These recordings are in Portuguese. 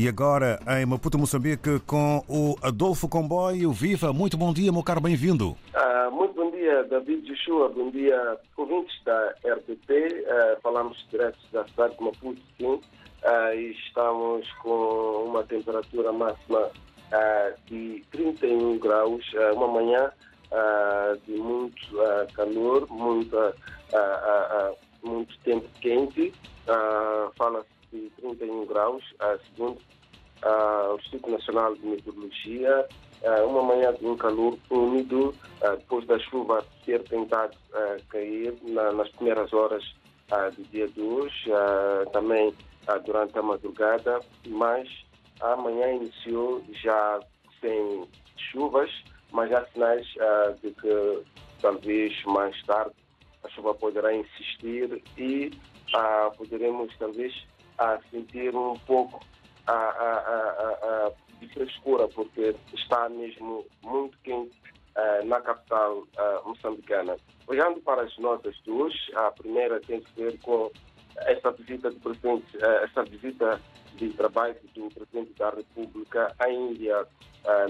E agora em Maputo, Moçambique, com o Adolfo Comboio. Viva, muito bom dia, meu caro, bem-vindo. Uh, muito bom dia, David Joshua, bom dia, ouvintes da RTP. Uh, falamos direto da cidade de Maputo, sim. Uh, e estamos com uma temperatura máxima de 31 graus, uma manhã de muito calor, muita, muito tempo quente. Fala-se de 31 graus, segundo o Instituto Nacional de Meteorologia, uma manhã de um calor úmido, depois da chuva ter tentado cair na, nas primeiras horas do dia de hoje, também durante a madrugada, mas amanhã iniciou já sem chuvas, mas há sinais de que talvez mais tarde a chuva poderá insistir e poderemos talvez sentir um pouco a, a, a, de frescura, porque está mesmo muito quente uh, na capital uh, moçambicana. Olhando para as notas de hoje, a primeira tem que ver com esta visita do presidente, uh, esta visita de trabalho do presidente da República à Índia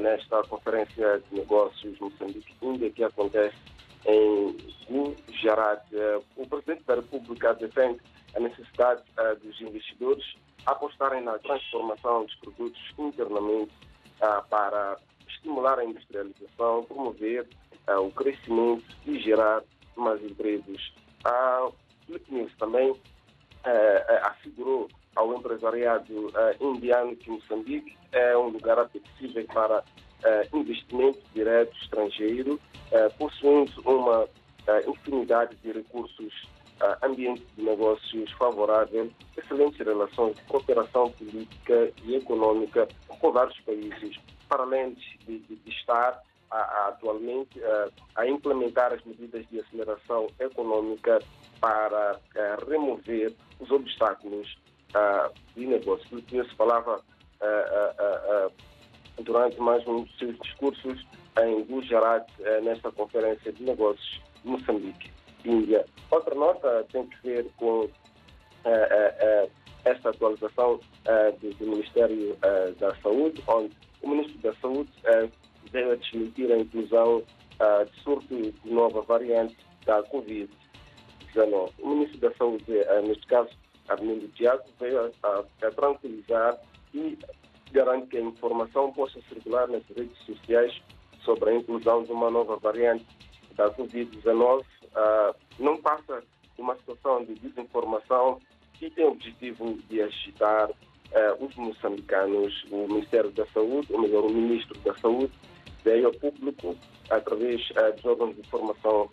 nesta conferência de negócios Moçambique-Índia que acontece em Gujarat. o presidente da República defende a necessidade dos investidores apostarem na transformação dos produtos internamente ah, para estimular a industrialização, promover ah, o crescimento e gerar mais empregos. A Filipe News também assegurou ao empresariado indiano que Moçambique é um lugar apetecível para investimento direto estrangeiro, possuindo uma infinidade de recursos ambiente de negócios favorável, excelentes relações de cooperação política e econômica com vários países, para além de, de, de estar a, a, atualmente a, a, implementar as medidas de aceleração econômica para remover os obstáculos de negócio. Isso falava durante mais um dos seus discursos em Gujarat, nesta conferência de negócios de Moçambique. Índia. Outra nota tem que ver com uh, uh, esta atualização do, do, Ministério da Saúde, onde o Ministro da Saúde veio a desmentir a inclusão de surto de nova variante da Covid-19. O Ministro da Saúde, neste caso, Armindo Tiago, veio a, a tranquilizar e garante que a informação possa circular nas redes sociais sobre a inclusão de uma nova variante da Covid-19 uh, não passa uma situação de desinformação que tem o objetivo de agitar uh, os moçambicanos. O Ministério da Saúde, ou melhor, o Ministro da Saúde, veio ao público, através uh, dos órgãos de informação,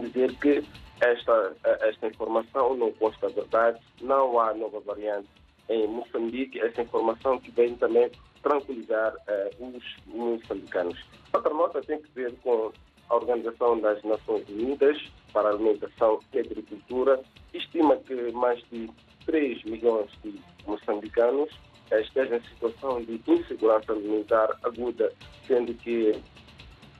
dizer que esta, esta informação não consta verdade, não há nova variante em Moçambique, essa informação que vem também tranquilizar os moçambicanos. Outra nota tem que ver com a Organização das Nações Unidas para a Alimentação e Agricultura estima que mais de 3 milhões de moçambicanos estejam em situação de insegurança alimentar aguda, sendo que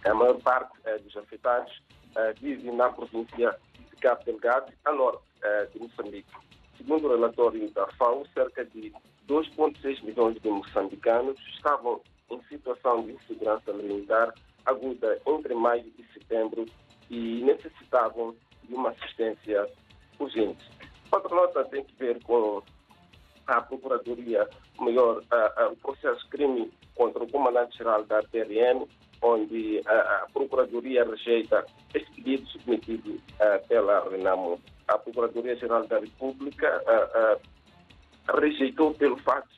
a maior parte eh, dos afetados eh, vive na província de Cabo Delgado, a norte eh, de Moçambique. Segundo o relatório da FAO, cerca de 2,6 milhões de moçambicanos estavam em situação de insegurança alimentar aguda entre maio e setembro e necessitavam de uma assistência urgente. Outra nota tem que ver com a Procuradoria, melhor, o processo crime contra o comandante-geral da PRM, onde a, a, Procuradoria rejeita esse pedido submetido uh, pela Renamo. A Procuradoria-Geral da República uh, rejeitou pelo fato,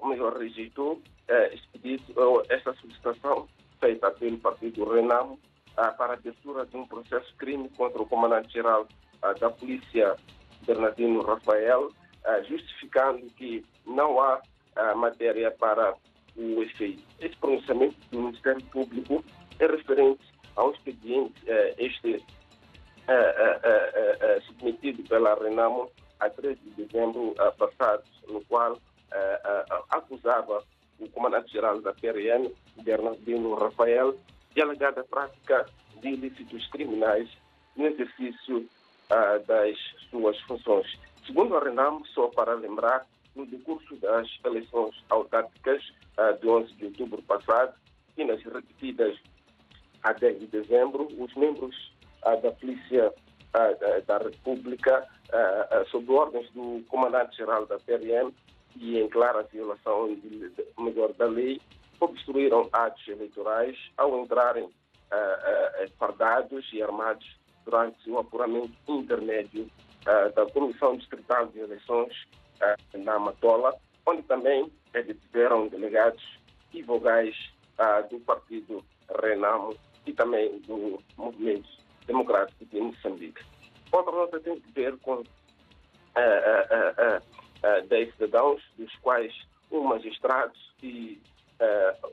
ou melhor, rejeitou esse pedido, essa solicitação feita pelo partido Renamo para a abertura de um processo crime contra o comandante-geral da Polícia, Bernardino Rafael, justificando que não há matéria para o efeito. Esse pronunciamento do Ministério Público é referente ao expediente este submetido pela Renamo a 3 de dezembro passado, no qual acusava o comandante-geral da PRM, Bernardino Rafael, de alegada prática de ilícitos criminais no exercício uh, das suas funções. Segundo a Renam, só para lembrar, no decurso das eleições autárquicas de 11 de outubro passado e nas repetidas a 10 de dezembro, os membros da Polícia da República, sob ordens do Comandante-Geral da PRM e em clara violação de, melhor da lei, obstruíram atos eleitorais ao entrarem fardados e armados durante o apuramento intermédio da Comissão Distrital de Eleições na Matola, onde também detiveram delegados e vogais do partido Renamo e também do Movimento Democrático de Moçambique. Outra nota tem a ver com uh, uh, uh, 10 cidadãos, dos quais um magistrado e,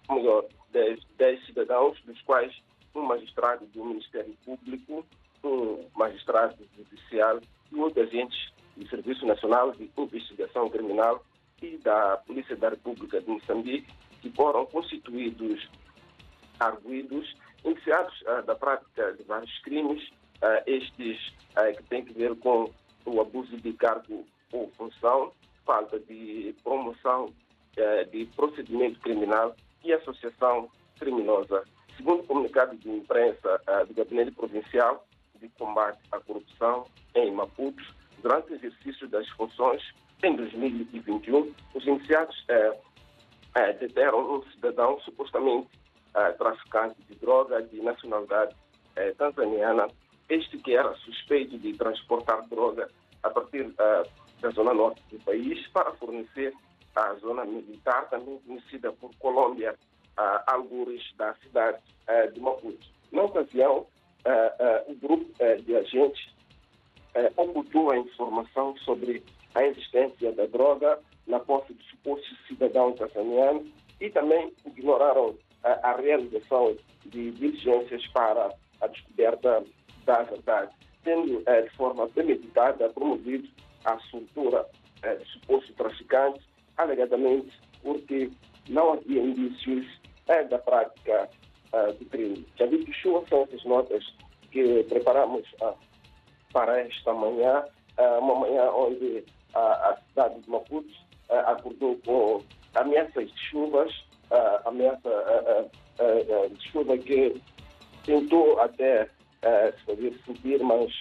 melhor, 10, 10 cidadãos, dos quais um magistrado do Ministério Público, um magistrado judicial e outros agentes do Serviço Nacional de Investigação Criminal e da Polícia da República de Moçambique, que foram constituídos arguídos, iniciados uh, da prática de vários crimes, uh, estes uh, que têm que ver com o abuso de cargo ou função, falta de promoção de procedimento criminal e associação criminosa. Segundo o comunicado de imprensa do Gabinete Provincial de Combate à Corrupção em Maputo, durante o exercício das funções em 2021, os iniciados deteram um cidadão supostamente uh, traficante de droga de nacionalidade uh, tanzaniana, este que era suspeito de transportar droga a partir uh, da zona norte do país para fornecer à zona militar, também conhecida por Colômbia, uh, algures da cidade de Maputo. Na ocasião, o grupo de agentes ocultou a informação sobre a existência da droga na posse do suposto cidadão tanzaniano e também ignoraram a realização de diligências para a descoberta da verdade, tendo eh, de forma premeditada promovido a soltura eh, de supostos traficantes, alegadamente porque não havia indícios eh, da prática do crime. Já vi que são essas notas que preparamos ah, para esta manhã, ah, uma manhã onde a cidade de Maputo acordou com ameaças de chuvas, ameaça de chuva que tentou até se fazer subir, mas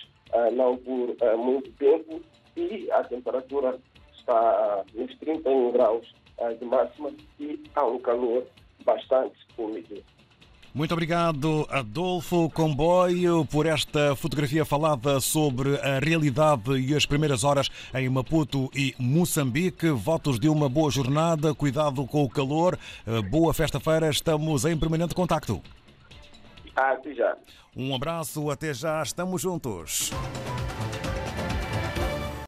não por muito tempo, e a temperatura está nos 31 graus de máxima e há um calor bastante úmido. Muito obrigado, Adolfo Comboio, por esta fotografia falada sobre a realidade e as primeiras horas em Maputo e Moçambique. Votos de uma boa jornada, cuidado com o calor, eh, boa festa-feira, estamos em permanente contacto. Até já. Um abraço, até já, estamos juntos.